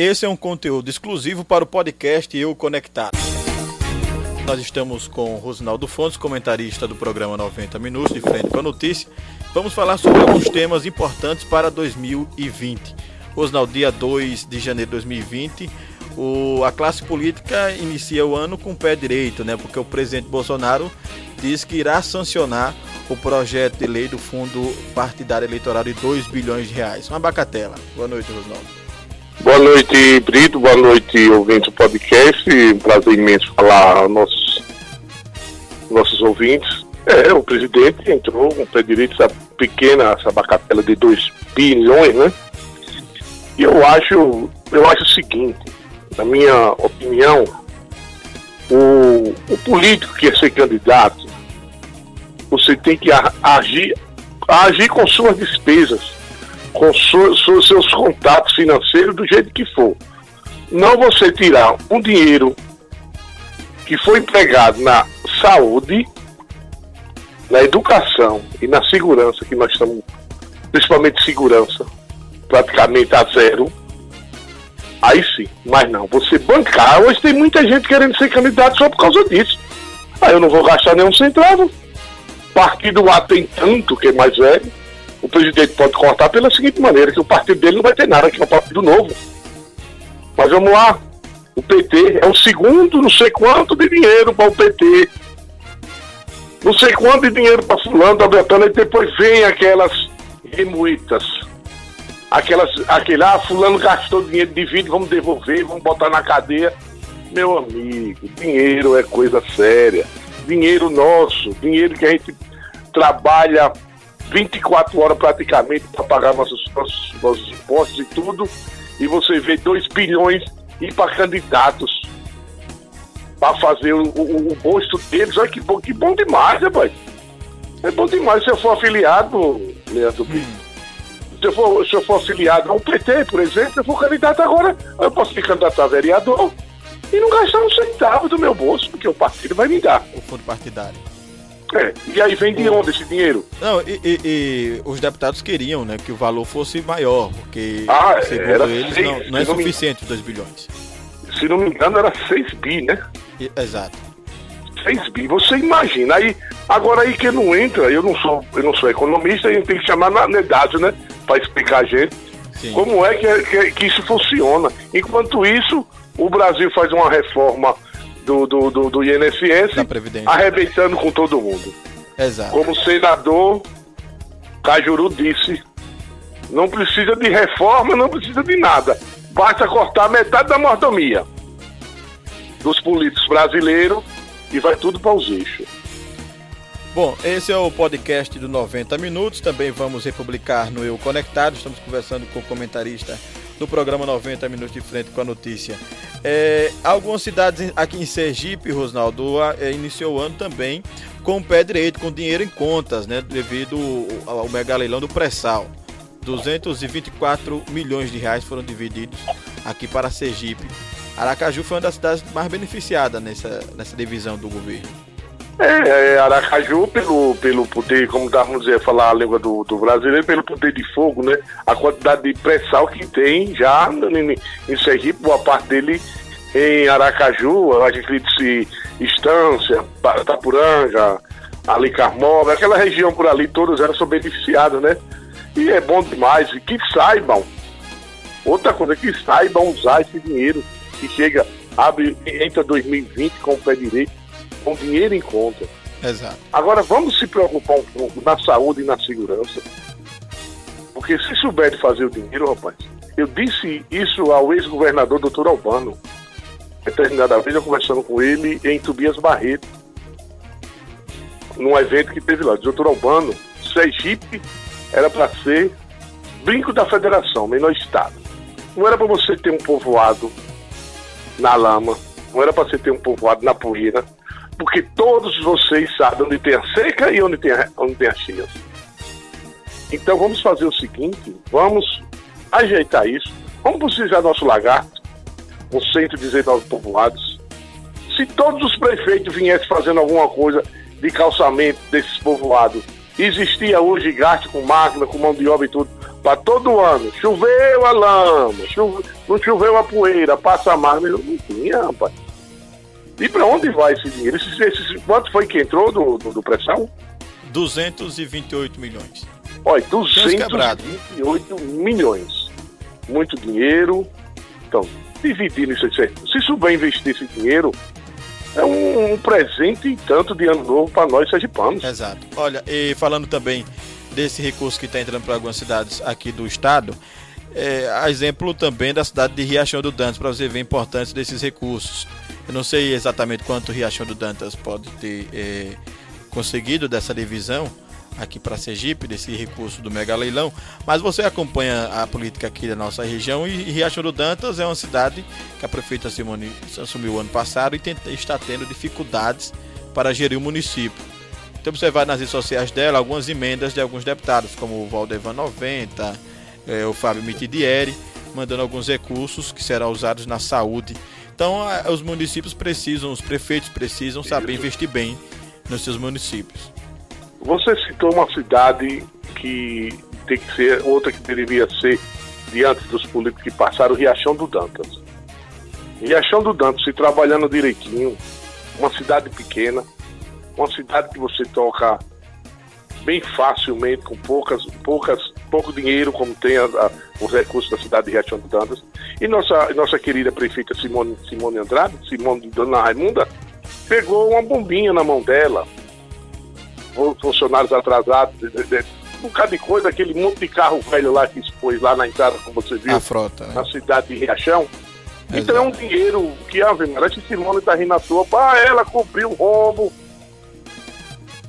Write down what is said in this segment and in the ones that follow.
esse é um conteúdo exclusivo para o podcast Eu Conectado. Nós estamos com Rosinaldo Fontes, comentarista do programa 90 Minutos, de frente com a notícia. Vamos falar sobre alguns temas importantes para 2020. Rosinaldo, dia 2 de janeiro de 2020, o, a classe política inicia o ano com o pé direito, né? Porque o presidente Bolsonaro diz que irá sancionar o projeto de lei do Fundo Partidário Eleitoral de 2 bilhões de reais. Uma bacatela. Boa noite, Rosnaldo. Boa noite, Brito. Boa noite, ouvinte do podcast. Um prazer imenso falar aos nossos, nossos ouvintes. É, o presidente entrou com o pé direito, essa pequena, essa bacatela de 2 bilhões, né? E eu acho, eu acho o seguinte, na minha opinião, o, o político que quer ser candidato, você tem que agir, agir com suas despesas, com su, su, seus contatos financeiros do jeito que for. Não você tirar um dinheiro que foi empregado na saúde, na educação e na segurança, que nós estamos, principalmente segurança, praticamente a zero. Aí sim, mas não, você bancar, hoje tem muita gente querendo ser candidato só por causa disso. Aí eu não vou gastar nenhum centavo partido A tem tanto, que é mais velho, o presidente pode cortar pela seguinte maneira, que o partido dele não vai ter nada, que é um partido novo. Mas vamos lá, o PT é o segundo, não sei quanto de dinheiro para o PT. Não sei quanto de dinheiro para fulano, da Betânia, e depois vem aquelas remuitas. Aquelas, aquele, ah, fulano gastou dinheiro de vamos devolver, vamos botar na cadeia. Meu amigo, dinheiro é coisa séria. Dinheiro nosso, dinheiro que a gente trabalha 24 horas praticamente para pagar nossos, nossos, nossos impostos e tudo, e você vê 2 bilhões ir para candidatos para fazer o, o, o rosto deles. Olha que bom, que bom demais, rapaz. É bom demais se eu for afiliado, Leandro hum. Se eu, for, se eu for afiliado ao PT, por exemplo, se eu for candidato agora, eu posso me candidatar a vereador e não gastar um centavo do meu bolso, porque o partido vai me dar. O fundo partidário. É, e aí vem de onde esse dinheiro? Não, e, e, e, os deputados queriam né, que o valor fosse maior, porque ah, segundo eles seis, não, não é suficiente os 2 bilhões. Se não me engano, era 6 bi, né? E, exato. 6 bi. Você imagina, aí, agora aí que não entra, eu não sou, eu não sou economista, a gente tem que chamar na Nedade, né? Para explicar a gente Sim. como é que, que, que isso funciona. Enquanto isso, o Brasil faz uma reforma do, do, do, do INSS, arrebentando com todo mundo. Exato. Como o senador Cajuru disse, não precisa de reforma, não precisa de nada. Basta cortar metade da mordomia dos políticos brasileiros e vai tudo para os eixos. Bom, esse é o podcast do 90 Minutos. Também vamos republicar no Eu Conectado. Estamos conversando com o comentarista do programa 90 Minutos de Frente com a Notícia. É, algumas cidades aqui em Sergipe, Rosnaldo, é, iniciou o ano também com o pé direito, com dinheiro em contas, né, devido ao mega leilão do pré-sal. 224 milhões de reais foram divididos aqui para Sergipe. Aracaju foi uma das cidades mais beneficiadas nessa, nessa divisão do governo. É, é, Aracaju, pelo, pelo poder, como vamos dizer, falar a língua do, do brasileiro, pelo poder de fogo, né? A quantidade de pré-sal que tem já em, em Sergipe, boa parte dele em Aracaju, a gente se Estância, Tapuranga, ali Carmóvel, aquela região por ali, todas elas são beneficiadas, né? E é bom demais, e que saibam, outra coisa, que saibam usar esse dinheiro que chega, abre, entra 2020 com o pé direito, com dinheiro em conta. Exato. Agora vamos se preocupar um pouco na saúde e na segurança. Porque se souber de fazer o dinheiro, rapaz, eu disse isso ao ex-governador doutor Albano. Determinada vez eu conversando com ele em Tobias Barreto, num evento que teve lá. Doutor Albano, Sergipe era para ser brinco da federação, menor estado. Não era para você ter um povoado na lama, não era para você ter um povoado na poeira, porque todos vocês sabem onde tem a seca e onde tem a, onde tem a cheia. Então vamos fazer o seguinte, vamos ajeitar isso, vamos precisar nosso lagarto, com 119 povoados. Se todos os prefeitos viessem fazendo alguma coisa de calçamento desses povoados, existia hoje gasto com máquina, com mão de obra e tudo, para todo ano. Choveu a lama, chove, não choveu a poeira, passa mais. Não tinha, rapaz. E para onde vai esse dinheiro? Quanto foi que entrou do, do, do pressão? 228 milhões. Olha, 228 milhões. Muito dinheiro. Então, dividindo isso certo. Se souber investir esse dinheiro, é um, um presente e tanto de ano novo para nós sergipanos. Exato. Olha, e falando também desse recurso que está entrando para algumas cidades aqui do estado, é, exemplo também da cidade de Riachão do Dantas, para você ver a importância desses recursos. Eu não sei exatamente quanto Riachão do Dantas pode ter é, conseguido dessa divisão, aqui para Sergipe, desse recurso do mega leilão, mas você acompanha a política aqui da nossa região e Riachão do Dantas é uma cidade que a prefeita Simone assumiu ano passado e está tendo dificuldades para gerir o município. Então você nas redes sociais dela algumas emendas de alguns deputados, como o Valdevan 90, é, o Fábio Mitidieri, mandando alguns recursos que serão usados na saúde. Então os municípios precisam, os prefeitos precisam saber investir bem nos seus municípios. Você citou uma cidade que tem que ser, outra que deveria ser, diante dos políticos que passaram, Riachão do Dantas. Riachão do Dantas, se trabalhando direitinho, uma cidade pequena, uma cidade que você toca bem facilmente, com poucas, poucas, pouco dinheiro, como tem a, a, os recursos da cidade de Riachão do Dantas. E nossa, nossa querida prefeita Simone, Simone Andrade, Simone Dona Raimunda, pegou uma bombinha na mão dela, funcionários atrasados, de, de, de, um bocado de coisa, aquele monte de carro velho lá que expôs lá na entrada, como você viu, a frota, né? na cidade de Riachão. Exato. Então é um dinheiro que a Maria Simone está rindo à toa para ela cobrir o rombo.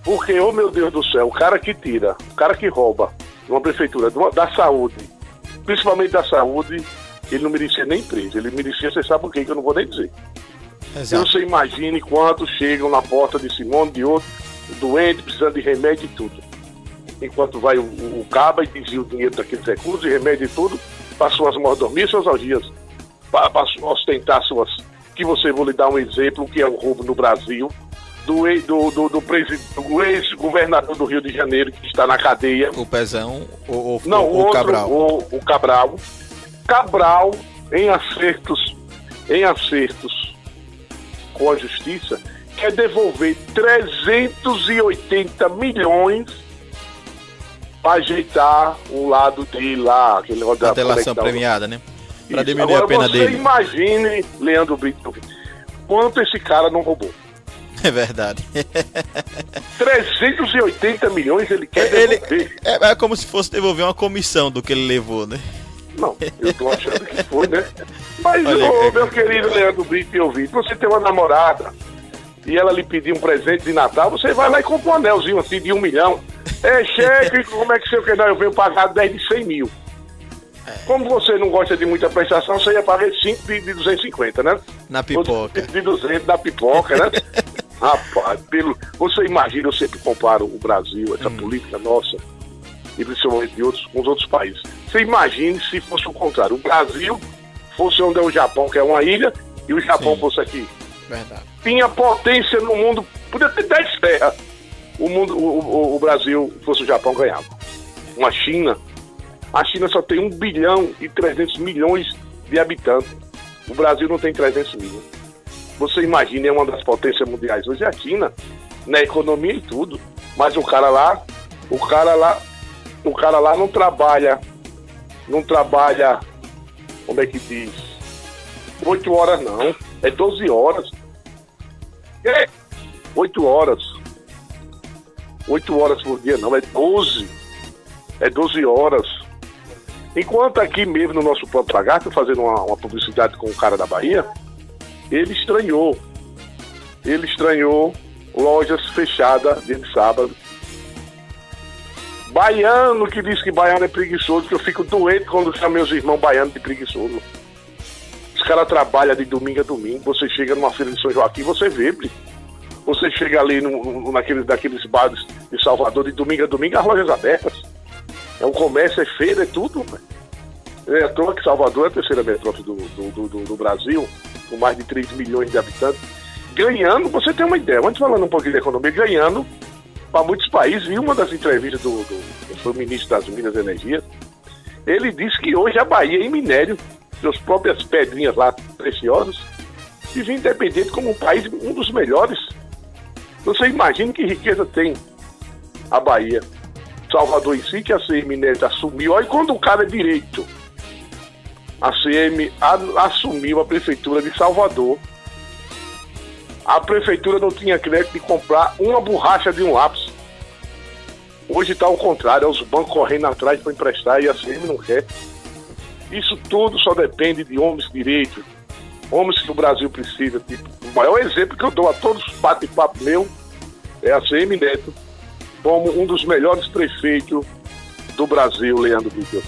Porque, oh meu Deus do céu, o cara que tira, o cara que rouba uma prefeitura da saúde, principalmente da saúde, ele não merecia nem preso. Ele merecia, você sabe o que, que eu não vou nem dizer. Exato. Então você imagine quantos chegam na porta de Simone, de outro, doente, precisando de remédio e tudo. Enquanto vai o, o, o caba e desvia o dinheiro daqueles recursos e remédio e tudo, para suas mordomias, suas algias, para, para ostentar suas. Que você vou lhe dar um exemplo, que é o roubo no Brasil, do, do, do, do, do ex-governador do Rio de Janeiro, que está na cadeia. O Pezão ou, Não, o, o outro, Cabral? O, o Cabral. Cabral, em acertos, em acertos com a justiça, quer devolver 380 milhões para ajeitar o lado dele lá, aquele negócio da delação premiada, né? Para diminuir Agora, a pena você dele. imagine, Leandro Brito, quanto esse cara não roubou. É verdade. 380 milhões ele quer ele, devolver. É, é, como se fosse devolver uma comissão do que ele levou, né? Não, eu tô achando que foi, né? Mas, Olha, ô, meu querido Leandro Brito e ouvinte, você tem uma namorada e ela lhe pedir um presente de Natal, você vai lá e compra um anelzinho assim de um milhão. É cheque, como é que você quer? Não, eu venho pagar 10 de 100 mil. Como você não gosta de muita prestação, você ia pagar 5 de, de 250, né? Na pipoca. De 200 na pipoca, né? Rapaz, pelo, você imagina, eu sempre comparo o Brasil, essa hum. política nossa, e principalmente de outros, com os outros países. Você imagine se fosse o contrário. O Brasil fosse onde é o Japão, que é uma ilha, e o Japão Sim. fosse aqui. Verdade. Tinha potência no mundo, podia ter 10 terras. O, mundo, o, o, o Brasil fosse o Japão ganhava. Uma China. A China só tem 1 bilhão e 300 milhões de habitantes. O Brasil não tem 300 mil. Você imagina, é uma das potências mundiais hoje é a China, na economia e tudo. Mas o cara lá, o cara lá, o cara lá não trabalha, não trabalha, como é que diz? Oito horas não, é 12 horas. É, oito horas. Oito horas por dia não, é 12. É 12 horas. Enquanto aqui mesmo no nosso próprio lagarto, fazendo uma, uma publicidade com o cara da Bahia, ele estranhou. Ele estranhou lojas fechadas dia de sábado. Baiano que diz que baiano é preguiçoso, que eu fico doente quando chamo meus irmãos baianos de preguiçoso. Os caras trabalham de domingo a domingo. Você chega numa feira de São Joaquim, você vê, Você chega ali no, naqueles, bares de Salvador de domingo a domingo, as lojas abertas. É um comércio, é feira, é tudo. É toa que Salvador é a terceira metrópole do, do, do, do Brasil com mais de 3 milhões de habitantes, ganhando, você tem uma ideia, antes falando um pouquinho da economia, ganhando para muitos países, e uma das entrevistas do, do, do ministro das Minas e Energia, Ele disse que hoje a Bahia, em minério, suas próprias pedrinhas lá preciosas, vive independente como um país, um dos melhores. Você imagina que riqueza tem a Bahia. Salvador em si, que a CM Minério assumiu. Olha quando o cara é direito. A CM assumiu a prefeitura de Salvador. A prefeitura não tinha crédito de comprar uma borracha de um lápis. Hoje está ao contrário, é os bancos correndo atrás para emprestar e a CM não quer. Isso tudo só depende de homens de direito, homens que o Brasil precisa. Tipo, o maior exemplo que eu dou a todos os bate-papo meu é a CM Neto, como um dos melhores prefeitos do Brasil, Leandro Vitor.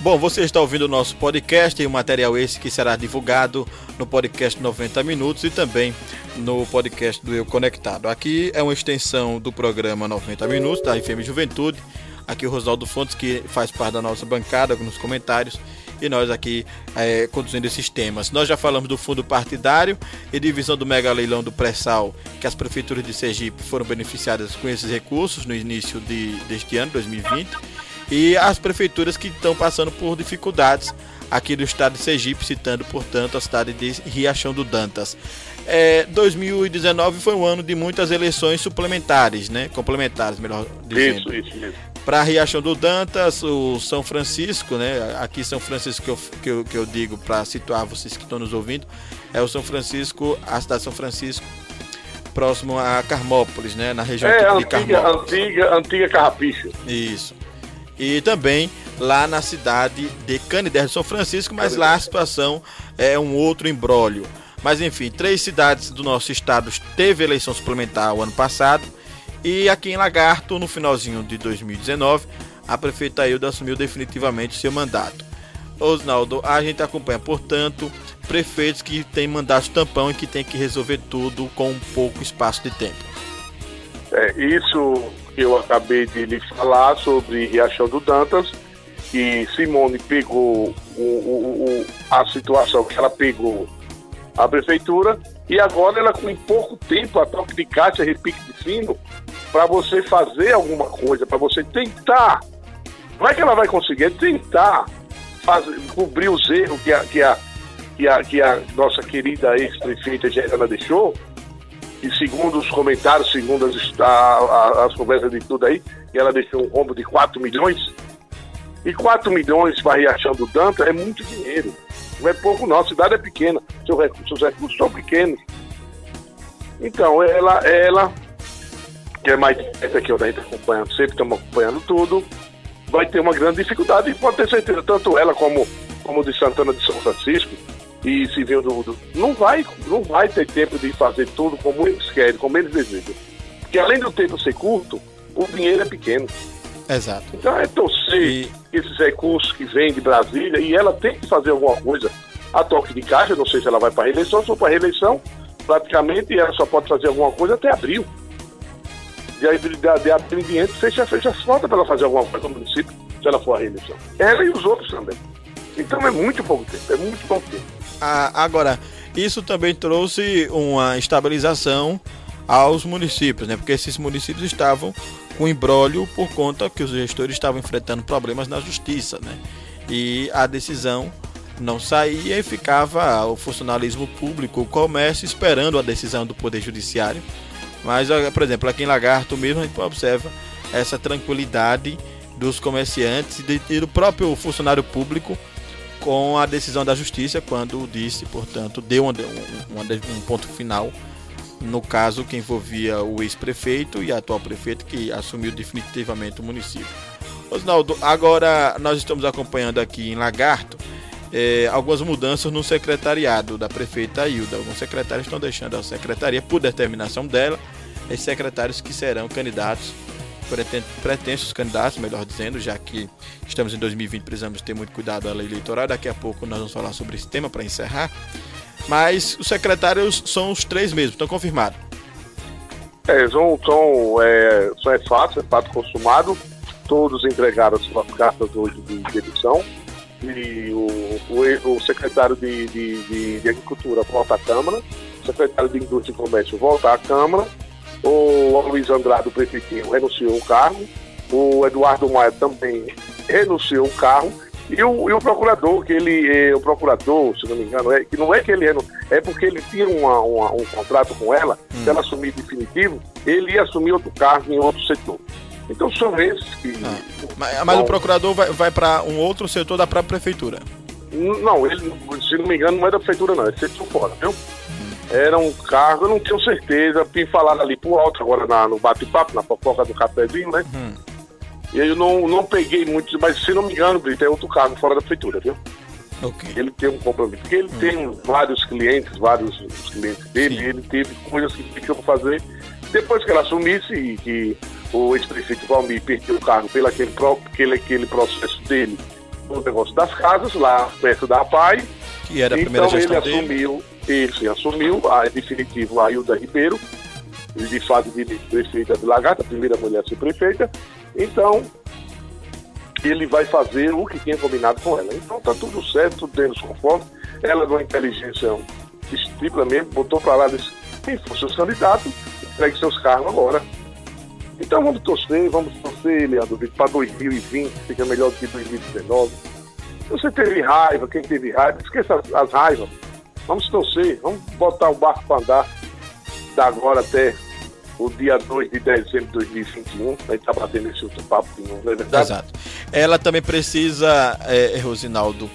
Bom, você está ouvindo o nosso podcast e o material esse que será divulgado no podcast 90 Minutos e também no podcast do Eu Conectado. Aqui é uma extensão do programa 90 Minutos da FM Juventude. Aqui o Rosaldo Fontes, que faz parte da nossa bancada nos comentários, e nós aqui é, conduzindo esses temas. Nós já falamos do fundo partidário e divisão do mega leilão do pré-sal, que as prefeituras de Sergipe foram beneficiadas com esses recursos no início de, deste ano, 2020 e as prefeituras que estão passando por dificuldades aqui do estado de Sergipe, citando, portanto, a cidade de Riachão do Dantas. É, 2019 foi um ano de muitas eleições suplementares, né? Complementares, melhor dizendo. Isso, isso, isso. Para Riachão do Dantas, o São Francisco, né? Aqui São Francisco que eu, que eu, que eu digo para situar vocês que estão nos ouvindo, é o São Francisco, a cidade de São Francisco, próximo a Carmópolis, né? Na região é, de antiga, Carmópolis. Antiga, antiga Carrapicho. Isso e também lá na cidade de Canidé de São Francisco, mas lá a situação é um outro embrólio. Mas enfim, três cidades do nosso estado teve eleição suplementar o ano passado e aqui em Lagarto, no finalzinho de 2019, a prefeita Hilda assumiu definitivamente seu mandato. Osnaldo, a gente acompanha, portanto, prefeitos que têm mandato tampão e que tem que resolver tudo com pouco espaço de tempo. É, isso que eu acabei de lhe falar sobre Riachão do Dantas, que Simone pegou o, o, o, a situação que ela pegou a prefeitura e agora ela com pouco tempo a toque de caixa, repique de sino, para você fazer alguma coisa, para você tentar. Não é que ela vai conseguir, é tentar fazer, cobrir os erros que a, que a, que a, que a nossa querida ex-prefeita Gerana deixou, e segundo os comentários, segundo as, a, a, as conversas de tudo aí, ela deixou um rombo de 4 milhões. E 4 milhões para Riachão do Danta é muito dinheiro. Não é pouco não, a cidade é pequena, seus recursos, seus recursos são pequenos. Então, ela, ela que é mais essa aqui, a gente acompanhando, sempre estamos acompanhando tudo, vai ter uma grande dificuldade e pode ter certeza, tanto ela como, como de Santana de São Francisco, e civil do, do, não vai não vai ter tempo de fazer tudo como eles querem, como eles desejam. Porque além do tempo ser curto, o dinheiro é pequeno. Exato. Então é torcer e... esses recursos que vêm de Brasília e ela tem que fazer alguma coisa a toque de caixa, não sei se ela vai para reeleição, se for para reeleição, praticamente ela só pode fazer alguma coisa até abril. De, de, de, de abril em diante, fecha, fecha as portas para ela fazer alguma coisa no município, se ela for a reeleição. Ela e os outros também. Então é muito pouco tempo, é muito pouco tempo. Ah, agora, isso também trouxe uma estabilização aos municípios, né? Porque esses municípios estavam com embrólio por conta que os gestores estavam enfrentando problemas na justiça, né? E a decisão não saía e ficava o funcionalismo público, o comércio esperando a decisão do Poder Judiciário. Mas, por exemplo, aqui em Lagarto mesmo a gente observa essa tranquilidade dos comerciantes e do próprio funcionário público com a decisão da justiça, quando disse, portanto, deu um, um, um ponto final no caso que envolvia o ex-prefeito e atual prefeito que assumiu definitivamente o município. Osnaldo, agora nós estamos acompanhando aqui em Lagarto é, algumas mudanças no secretariado da prefeita Hilda. Alguns secretários estão deixando a secretaria por determinação dela, esses secretários que serão candidatos pretensos candidatos, melhor dizendo, já que estamos em 2020, precisamos ter muito cuidado à lei eleitoral. Daqui a pouco nós vamos falar sobre esse tema para encerrar. Mas os secretários são os três mesmo, estão confirmados. É, são, são, é, são é fato, é fato consumado. Todos entregaram suas cartas hoje de, de eleição. E o, o, o secretário de, de, de, de Agricultura volta à Câmara, o secretário de Indústria e Comércio volta à Câmara o Luiz Andrade, o prefeitinho, renunciou o cargo. O Eduardo Maia também renunciou o cargo. E o, e o procurador, que ele, é, o procurador, se não me engano, é, que não é que ele é, porque ele tinha uma, uma, um contrato com ela, hum. se ela assumir definitivo, ele ia assumir outro cargo em outro setor. Então são esses que. Ah, mas, mas o procurador vai, vai para um outro setor da própria prefeitura? Não, ele, se não me engano, não é da prefeitura, não, é setor fora, viu? Era um cargo, eu não tenho certeza, me falaram ali por alto agora na, no bate-papo, na fofoca do cafezinho, né? Hum. E eu não, não peguei muito, mas se não me engano, Brito, é outro cargo fora da prefeitura, viu? Okay. Ele tem um compromisso. Porque ele hum. tem vários clientes, vários clientes dele, Sim. ele teve coisas que que fazer. Depois que ela assumisse e que o ex-prefeito Valmir perdeu o cargo pelo aquele, aquele, aquele processo dele no negócio das casas, lá perto da PAI. Que era a primeira então ele assumiu, ele assumiu, a, em definitivo, a Hilda Ribeiro, de fato de prefeita de Lagarta, a primeira mulher a ser prefeita. Então, ele vai fazer o que tinha combinado com ela. Então tá tudo certo, tudo dentro dos conformes. Ela deu uma inteligência estriplamente, botou para lá, disse, quem for seus candidatos, entregue seus cargos agora. Então vamos torcer, vamos torcer, Leandro, para 2020, fica melhor do que 2019. Se você teve raiva, quem teve raiva, esqueça as raivas. Vamos torcer, vamos botar o barco para andar da agora até o dia 2 de dezembro de 2021. A gente está batendo esse outro papo de novo, não é verdade? Exato. Ela também precisa, é, Rosinaldo,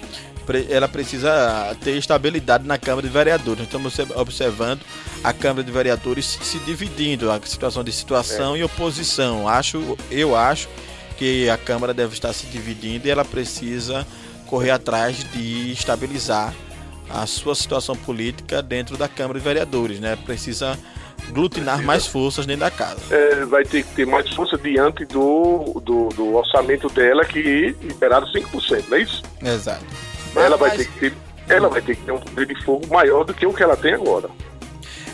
ela precisa ter estabilidade na Câmara de Vereadores. Estamos observando a Câmara de Vereadores se dividindo, a situação de situação é. e oposição. Acho, eu acho que a Câmara deve estar se dividindo e ela precisa correr atrás de estabilizar a sua situação política dentro da Câmara de Vereadores, né? Precisa glutinar precisa. mais forças dentro da casa. É, vai ter que ter mais força diante do, do, do orçamento dela que liberaram 5%, não é isso? Exato. Ela vai ter que ter, ela vai ter que ter um poder de fogo maior do que o que ela tem agora.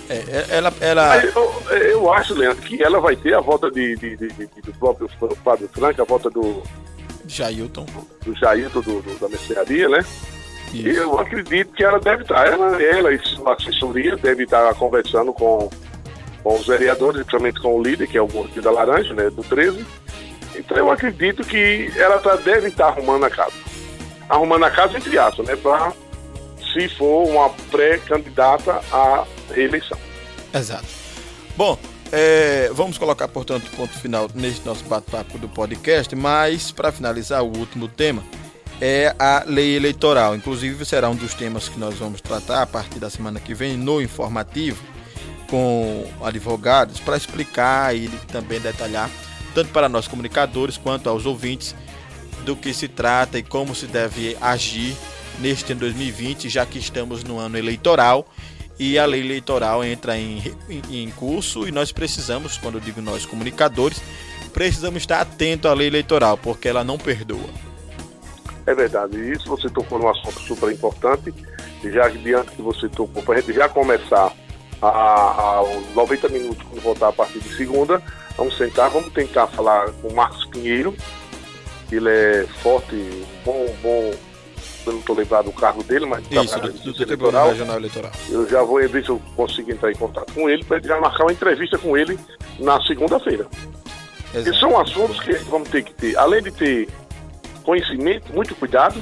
É, é ela, ela... Eu, eu, acho, Leandro, que ela vai ter a volta de, de, de, de do próprio Fábio Franco, a volta do. Jailton. Do Jailton do, do, da mercearia, né? Isso. E eu acredito que ela deve estar, ela, ela e sua assessoria deve estar conversando com, com os vereadores, principalmente com o líder, que é o Gordinho da Laranja, né? Do 13. Então eu acredito que ela tá, deve estar arrumando a casa arrumando a casa entre aspas, né? Para se for uma pré-candidata à reeleição. Exato. Bom, é, vamos colocar, portanto, ponto final neste nosso bate-papo do podcast, mas para finalizar, o último tema é a lei eleitoral. Inclusive, será um dos temas que nós vamos tratar a partir da semana que vem no informativo com advogados para explicar e também detalhar, tanto para nós comunicadores quanto aos ouvintes, do que se trata e como se deve agir neste ano 2020, já que estamos no ano eleitoral e a lei eleitoral entra em, em, curso e nós precisamos, quando eu digo nós comunicadores, precisamos estar atento à lei eleitoral, porque ela não perdoa. É verdade, e isso você tocou num assunto super importante, já diante que você tocou, para a gente já começar a, a, 90 minutos, quando voltar a partir de segunda, vamos sentar, vamos tentar falar com o Marcos Pinheiro, ele é forte, bom, bom. Eu não estou lembrado do cargo dele, mas Isso, do, do, do Tribunal Regional Eleitoral. Eu já vou ver se eu consigo entrar em contato com ele para já marcar uma entrevista com ele na segunda-feira. E são assuntos que vamos ter que ter, além de ter conhecimento, muito cuidado,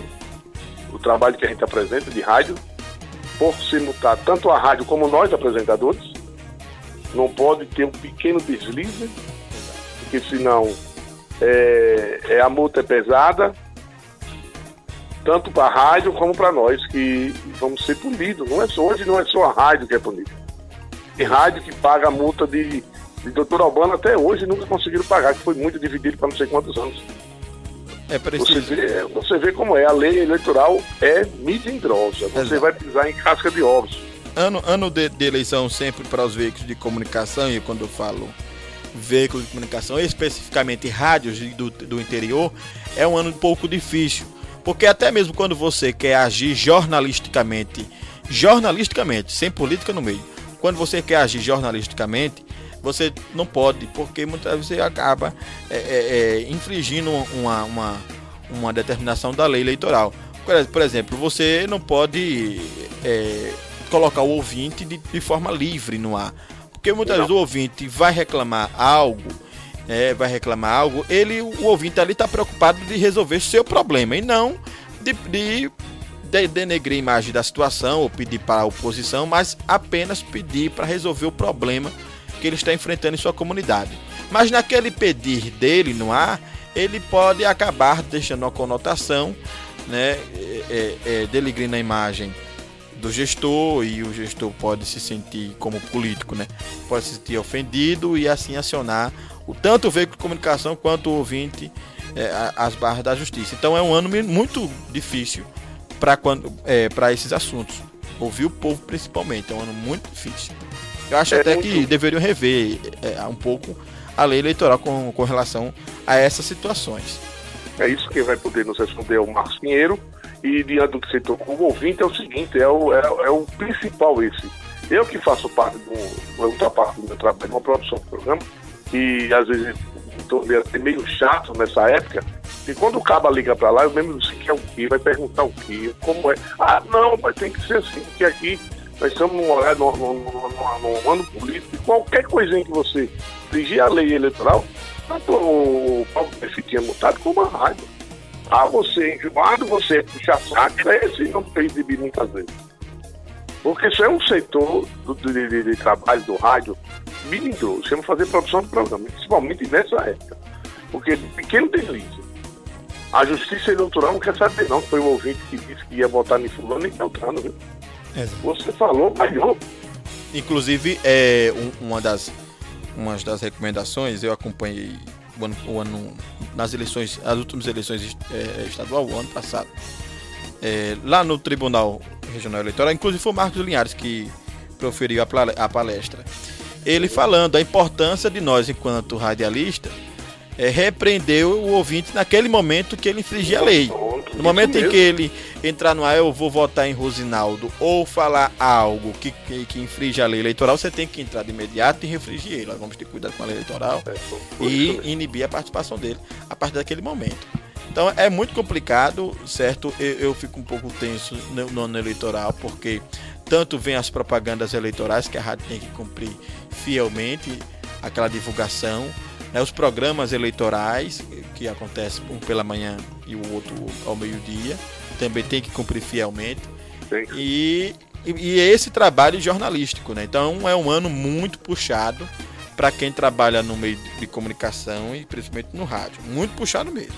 o trabalho que a gente apresenta de rádio, por se mutar tanto a rádio como nós apresentadores, não pode ter um pequeno deslize, porque senão é, é, a multa é pesada, tanto para a rádio como para nós, que vamos ser punidos. Não é só, hoje não é só a rádio que é punida. Tem rádio que paga a multa de, de Doutor Albano até hoje nunca conseguiram pagar, que foi muito dividido para não sei quantos anos. É preciso. Você vê, você vê como é, a lei eleitoral é milindrosa. Você Exato. vai pisar em casca de ovos. Ano, ano de, de eleição sempre para os veículos de comunicação, e quando eu falo veículos de comunicação, especificamente rádios do, do interior, é um ano um pouco difícil. Porque até mesmo quando você quer agir jornalisticamente, jornalisticamente, sem política no meio, quando você quer agir jornalisticamente, você não pode, porque muitas vezes você acaba é, é, é, infringindo uma, uma, uma determinação da lei eleitoral. Por exemplo, você não pode é, colocar o ouvinte de, de forma livre no ar. Porque muitas vezes o ouvinte vai reclamar algo, é, vai reclamar algo, ele, o ouvinte ali está preocupado de resolver seu problema e não de, de, de denegrir a imagem da situação ou pedir para a oposição, mas apenas pedir para resolver o problema que ele está enfrentando em sua comunidade. Mas naquele pedir dele no ar, ele pode acabar deixando uma conotação, né, é, é, é a imagem do gestor e o gestor pode se sentir como político, né? Pode se sentir ofendido e assim acionar o tanto o veículo de comunicação quanto o ouvinte é, as barras da justiça. Então é um ano muito difícil para é, para esses assuntos. Ouvir o povo principalmente, é um ano muito difícil. Eu acho é até muito... que deveriam rever é, um pouco a lei eleitoral com, com relação a essas situações. É isso que vai poder nos responder o Marcos Pinheiro. E diante do que você tocou, o ouvinte é o seguinte, é o, é, é o principal esse. Eu que faço parte do, outra parte do meu trabalho, uma produção do programa, e às vezes tornei até meio chato nessa época, e quando o caba liga para lá, eu mesmo sei que é o que, vai perguntar o que, como é. Ah, não, mas tem que ser assim, porque aqui nós estamos num horário, num, num, num, ano político, qualquer coisinha que você exigir a lei eleitoral, tanto o Paulo tinha mutado como a rádio. Ah, você é enjoado, você é puxa-saco, é esse não tem exibido muitas vezes. Porque isso é um setor do, de, de, de, trabalho do rádio melindroso, chama fazer produção de programa, principalmente nessa época. Porque pequeno deslize. A justiça eleitoral não quer saber, não. Foi o ouvinte que disse que ia votar em fulano e Beltrano, viu? Você falou. Inclusive, é, um, uma das umas das recomendações, eu acompanhei o ano, o ano nas eleições, as últimas eleições é, estadual, o ano passado, é, lá no Tribunal Regional Eleitoral, inclusive foi o Marcos Linhares que proferiu a, palestra. Ele falando a importância de nós, enquanto radialista, é, repreendeu o ouvinte naquele momento que ele infringia a lei. No momento em que ele entrar no ar, eu vou votar em Rosinaldo, ou falar algo que, que, que infringe a lei eleitoral, você tem que entrar de imediato e refringir ele. Nós vamos ter cuidado com a lei eleitoral é, e inibir a participação dele a partir daquele momento. Então é muito complicado, certo? Eu, eu fico um pouco tenso no, no ano eleitoral, porque tanto vem as propagandas eleitorais que a rádio tem que cumprir fielmente aquela divulgação, né, os programas eleitorais que acontecem um pela manhã e o outro ao meio-dia. Também tem que cumprir fielmente. E, e, e esse trabalho jornalístico, né? Então é um ano muito puxado para quem trabalha no meio de comunicação e principalmente no rádio, muito puxado mesmo.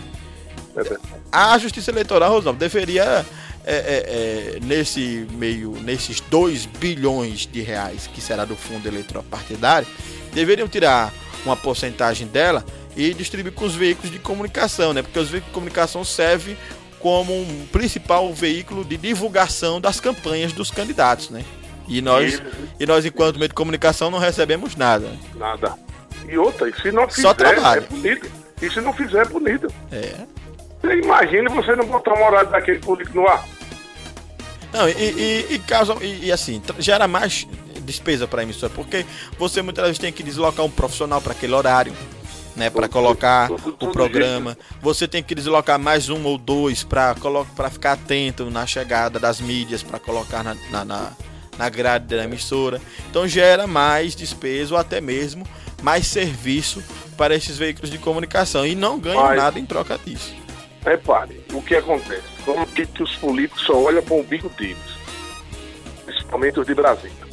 É a Justiça Eleitoral, Rosalvo, deveria é, é, é, nesse meio, nesses 2 bilhões de reais que será do fundo eleitoral partidário, deveriam tirar uma porcentagem dela e distribuir com os veículos de comunicação, né? Porque os veículos de comunicação servem como um principal veículo de divulgação das campanhas dos candidatos, né? E nós, e nós enquanto meio de comunicação, não recebemos nada. Nada. E outra, e se não fizer, Só trabalho. é punido. E se não fizer, é punido. É. Você imagina você não botar uma horário daquele político no ar. Não, e, e, e, causa, e, e assim, gera mais despesa para a emissora, porque você muitas vezes tem que deslocar um profissional para aquele horário. Né, para colocar o programa. Você tem que deslocar mais um ou dois para ficar atento na chegada das mídias, para colocar na, na, na, na grade da emissora. Então gera mais despesa ou até mesmo mais serviço para esses veículos de comunicação e não ganham Mas, nada em troca disso. Repare, o que acontece? Como que, que os políticos só olham para o umbigo deles, principalmente os de Brasília.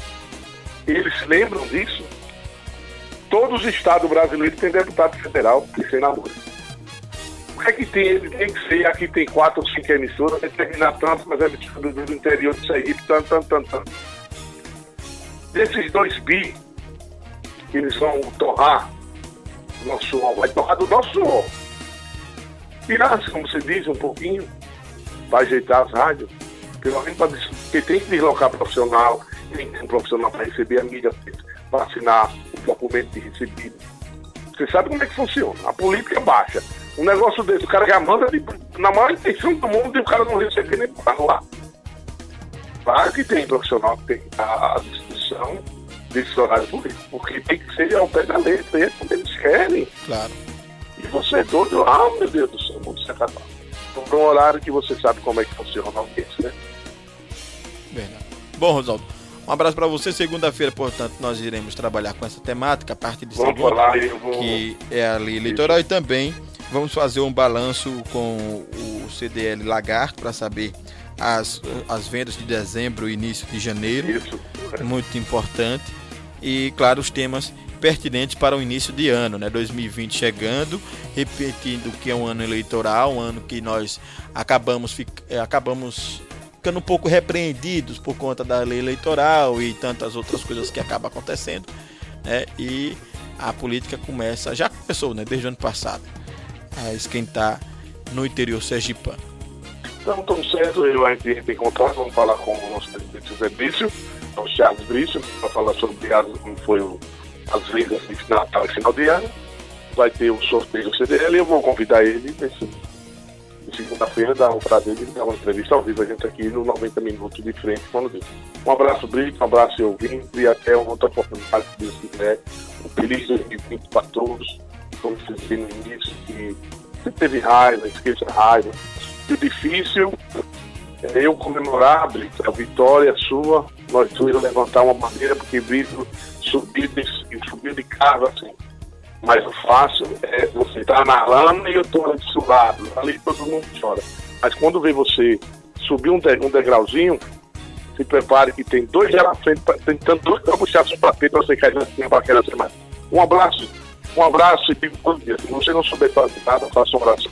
Eles lembram disso? Todos os estados brasileiros têm deputado federal e senadores. O que é que tem? Ele tem que ser, aqui tem quatro ou cinco emissoras, determinar tanto, mas é emissora do interior de Sergipe, tanto, tanto, tanto, tanto. Desses dois bi eles vão torrar, nosso suor, vai torrar do nosso suor. Tirar, como você diz, um pouquinho, para ajeitar as rádios, pelo menos para porque tem que deslocar profissional, tem que um profissional para receber a mídia, para assinar o documento de recebido. Você sabe como é que funciona. A política baixa. Um negócio desse, o cara já manda de, na maior intenção do mundo e o cara não receber nem para lá. Claro que tem profissional que tem a, a discussão desse horário político, porque tem que ser ao pé da letra, é como eles querem. Claro. E você é todo, ah, meu Deus do céu, muito secretário. Então, um horário que você sabe como é que funciona o né? Verdade. Bom, Rosaldo, um abraço para você. Segunda-feira, portanto, nós iremos trabalhar com essa temática a partir de segunda, falar, vou... que é a lei eleitoral e também vamos fazer um balanço com os CDL Lagarto para saber as, as vendas de dezembro e início de janeiro. Isso. Muito importante. E, claro, os temas pertinentes para o início de ano, né? 2020 chegando, repetindo que é um ano eleitoral, um ano que nós acabamos, eh, acabamos ficando um pouco repreendidos por conta da lei eleitoral e tantas outras coisas que acabam acontecendo, né? E a política começa, já começou, né? Desde o ano passado, a esquentar no interior sergipano. Então, estamos certo, eu ainda tem contato, vamos falar com o nosso presidente José Brício, o Charles Brício, para falar sobre como foi o, as vendas de Natal e final de ano. Vai ter o sorteio do CDL e eu vou convidar ele nesse, segunda-feira, dar o prazer de dar uma entrevista ao vivo a gente aqui no 90 Minutos de frente quando vir. Um abraço, Brito, um abraço, ouvinte, e até uma outra oportunidade, se Deus quiser. Um feliz 2020 para todos, como vocês viram no início, que você teve raiva, esqueça raiva, o difícil é eu comemorar, Brito, a vitória sua. Nós dois levantar uma bandeira, porque Brito subiu de, subiu de assim. Mas o fácil é você estar tá na lama e eu estou ali suado. Ali todo mundo chora. Mas quando vê você subir um, de, um degrauzinho, se prepare que tem dois já na frente, tentando dois para puxar seu tapete para você cair assim para aquela semana. Um abraço, um abraço e digo bom dia. Se você não souber fazer nada, faça um abraço.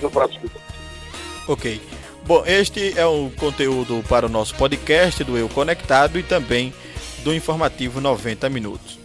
no próximo. Ok. Bom, este é o conteúdo para o nosso podcast do Eu Conectado e também do informativo 90 Minutos.